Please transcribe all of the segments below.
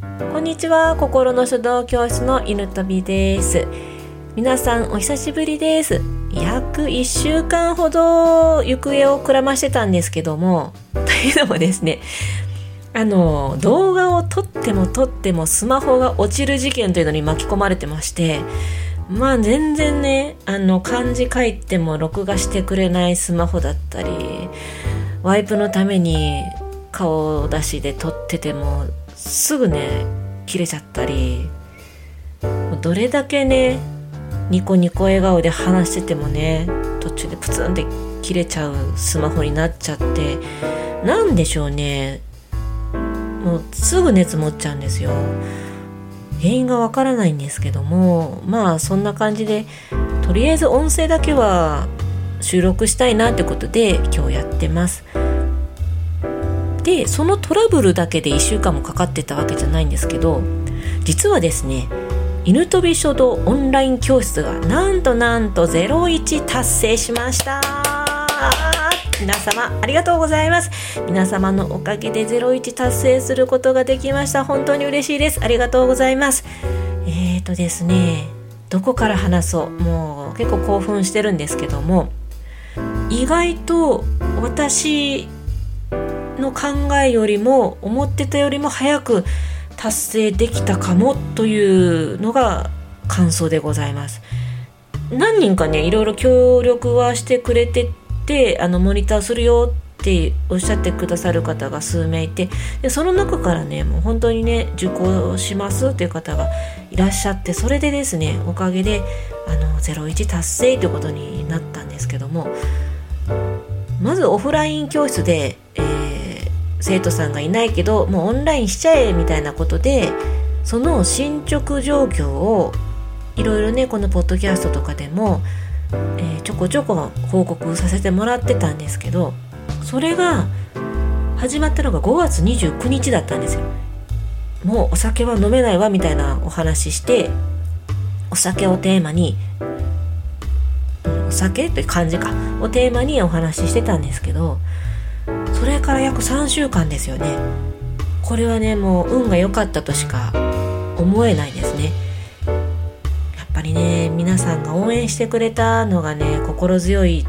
こんにちは。心の書道教室の犬飛びです。皆さんお久しぶりです。約1週間ほど行方をくらましてたんですけどもというのもですねあの動画を撮っても撮ってもスマホが落ちる事件というのに巻き込まれてましてまあ全然ねあの漢字書いても録画してくれないスマホだったりワイプのために顔出しで撮っててもすぐね切れちゃったりどれだけねニコニコ笑顔で話しててもね途中でプツンって切れちゃうスマホになっちゃってなんでしょうね。もうすぐ熱持っちゃうんですよ。原因がわからないんですけどもまあそんな感じでとりあえず音声だけは収録したいなってことで今日やってます。でそのトラブルだけで1週間もかかってたわけじゃないんですけど実はですね犬飛び書道オンライン教室がなんとなんと01達成しました。皆様ありがとうございます。皆様のおかげで01達成することができました。本当に嬉しいです。ありがとうございます。えーとですねどこから話そう。もう結構興奮してるんですけども意外と私の考えよりも思ってたよりも早く達成できたかもというのが感想でございます。何人かねいろいろ協力はしてくれててあのモニターするよっておっしゃってくださる方が数名いてでその中からねもう本当にね受講しますっていう方がいらっしゃってそれでですねおかげであの01達成ということになったんですけどもまずオフライン教室で、えー、生徒さんがいないけどもうオンラインしちゃえみたいなことでその進捗状況をいろいろねこのポッドキャストとかでもえー、ちょこちょこ報告させてもらってたんですけどそれが始まったのが5月29日だったんですよ。もうお酒は飲めないわみたいなお話ししてお酒をテーマにお酒という感じかをテーマにお話ししてたんですけどから約3週間ですよね。これはねもう運が良かったとしか思えないですね。やっぱりね皆さんが応援してくれたのがね心強い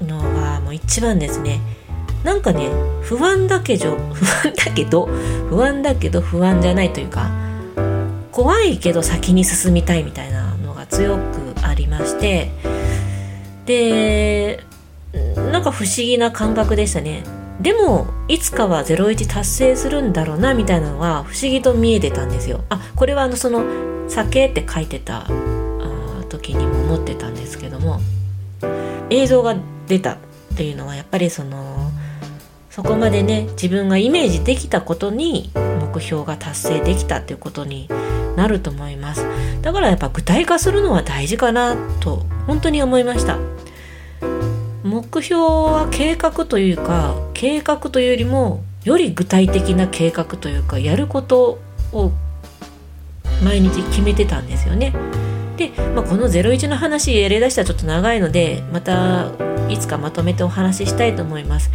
のがもう一番ですね。なんかね不安だけど不安だけど不安だけど不安じゃないというか怖いけど先に進みたいみたいなのが強くありまして。でなんか不思議な感覚でしたね。でもいつかは01達成するんだろうなみたいなのは不思議と見えてたんですよ。あこれはあのその酒って書いてた時にも思ってたんですけども映像が出たっていうのはやっぱりそのそこまでね自分がイメージできたことに目標が達成できたっていうことになると思います。だからやっぱ具体化するのは大事かなと本当に思いました。目標は計画というか計画というよりもより具体的な計画というかやることを毎日決めてたんですよね。で、まあ、この01の話やりだしたらちょっと長いのでまたいつかまとめてお話ししたいと思います。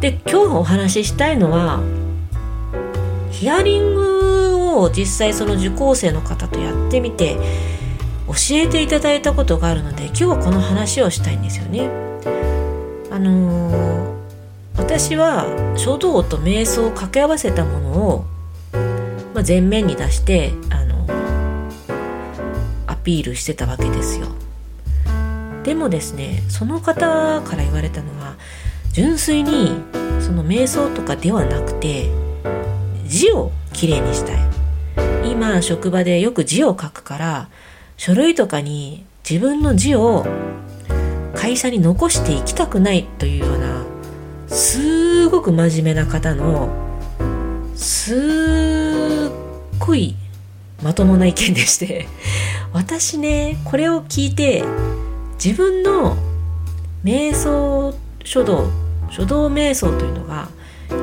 で今日お話ししたいのはヒアリングを実際その受講生の方とやってみて教えていただいたことがあるので今日はこの話をしたいんですよね。あのー、私は書道と瞑想を掛け合わせたものを、まあ、前面に出してあの？アピールしてたわけですよでもですねその方から言われたのは純粋にその瞑想とかではなくて字をきれいにしたい今職場でよく字を書くから書類とかに自分の字を会社に残していきたくないというようなすごく真面目な方のすっごいまともな意見でして私ねこれを聞いて自分の瞑想書道書道瞑想というのが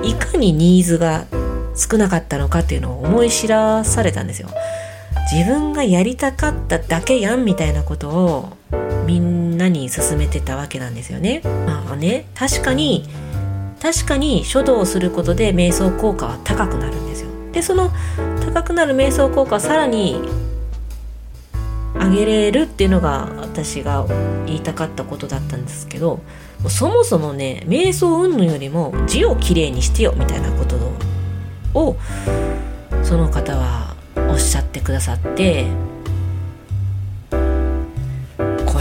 いかにニーズが少なかったのかっていうのを思い知らされたんですよ。自分がやりたかっただけやんみたいなことをみんなに勧めてたわけなんですよね。まあね確かに確かに書道をすることで瞑想効果は高くなるんですよ。でその高くなる瞑想効果をさらに上げれるっていうのが私が言いたかったことだったんですけどそもそもね瞑想云々よりも字をきれいにしてよみたいなことをその方はおっしゃってくださってこ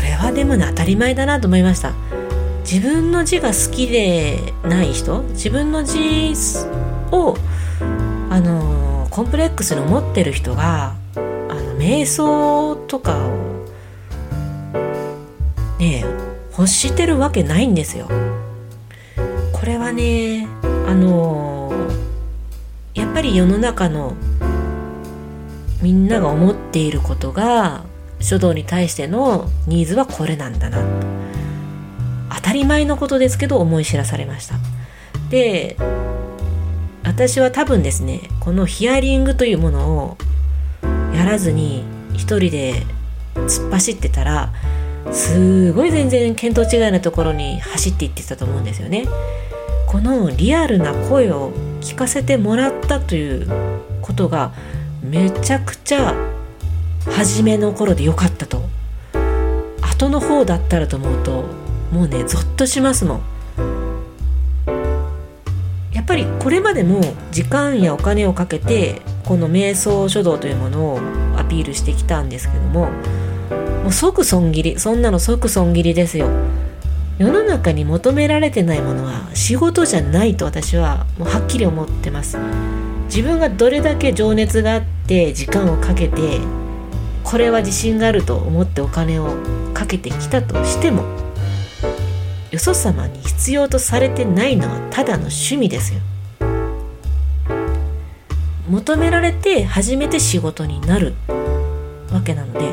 れはでもね当たり前だなと思いました。自分の字が好きでない人自分の字をあのコンプレックスの持ってる人があの瞑想とかをね欲してるわけないんですよ。これはねあのやっぱり世の中のみんなが思っていることが書道に対してのニーズはこれなんだな。と当たり前のことですけど思い知らされました。で私は多分ですねこのヒアリングというものをやらずに一人で突っ走ってたらすごい全然見当違いなところに走っていってたと思うんですよね。このリアルな声を聞かせてもらったということがめちゃくちゃ初めの頃で良かったと。後の方だったらと思うともうねゾッとしますもん。やっぱりこれまでも時間やお金をかけてこの瞑想書道というものをアピールしてきたんですけどももう即損切りそんなの即損切りですよ。世の中に求められてないものは仕事じゃないと私はもうはっきり思ってます。自分がどれだけ情熱があって時間をかけてこれは自信があると思ってお金をかけてきたとしてもよそ様に必要とされてないのはただの趣味ですよ。求められて初めて仕事になるわけなので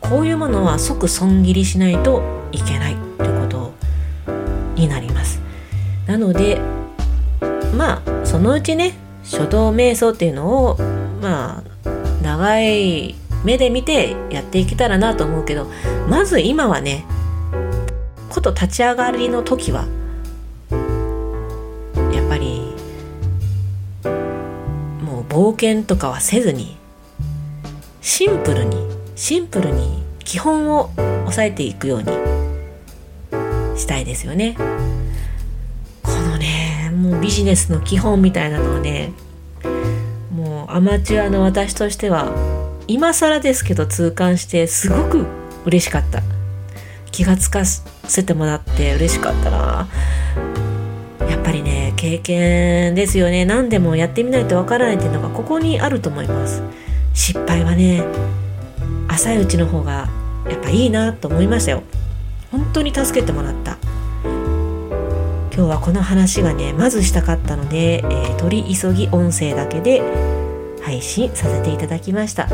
こういうものは即損切りしないといけないということになります。なのでまあそのうちね書道瞑想っていうのをまあ長い目で見てやっていけたらなと思うけどまず今はねこと立ち上がりの時はやっぱりもう冒険とかはせずにシンプルにシンプルに基本を押さえていくようにしたいですよね。もうビジネスの基本みたいなのはねもうアマチュアの私としては今更ですけど痛感してすごく嬉しかった。気がつかせてもらって嬉しかったな。やっぱりね経験ですよね。何でもやってみないとわからないっていうのがここにあると思います。失敗はね浅いうちの方がやっぱいいなと思いましたよ。本当に助けてもらった。今日はこの話がねまずしたかったので、えー、取り急ぎ音声だけで配信させていただきました。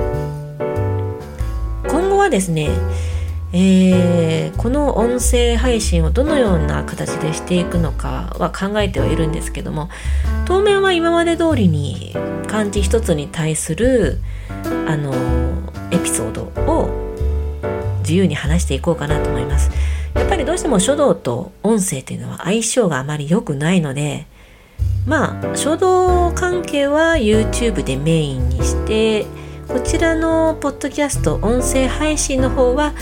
今後はですねえー、この音声配信をどのような形でしていくのかは考えてはいるんですけども当面は今まで通りに漢字一つに対するあのエピソードを自由に話していこうかなと思います。やっぱりどうしても書道と音声というのは相性があまり良くないのでまあ書道関係は YouTube でメインにしてこちらのポッドキャスト音声配信の方は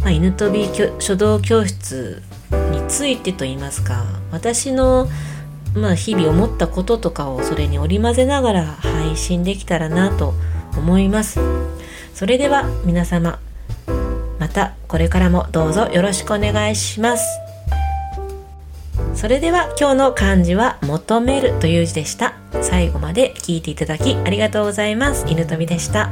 まあ、犬飛び書道教室についてといいますか私の、まあ、日々思ったこととかをそれに織り交ぜながら配信できたらなと思います。それでは皆様またこれからもどうぞよろしくお願いします。それでは今日の漢字は求めるという字でした。最後まで聞いていただきありがとうございます。犬飛でした。